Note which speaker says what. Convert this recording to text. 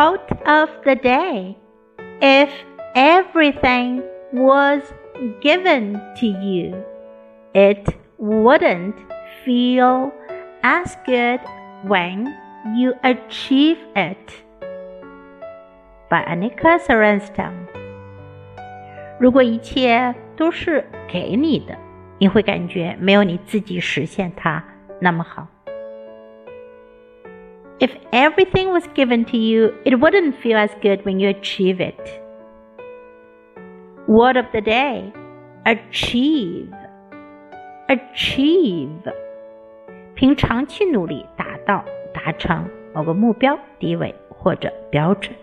Speaker 1: Quote of the day If everything was given to you, it wouldn't feel as good when you achieve it. By Annika Sorenstam。如果一切都是给你的，你会感觉没有你自己实现它那么好。If everything was given to you, it wouldn't feel as good when you achieve it. Word of the day achieve. Achieve. 凭长期努力达到、达成某个目标、地位或者标准。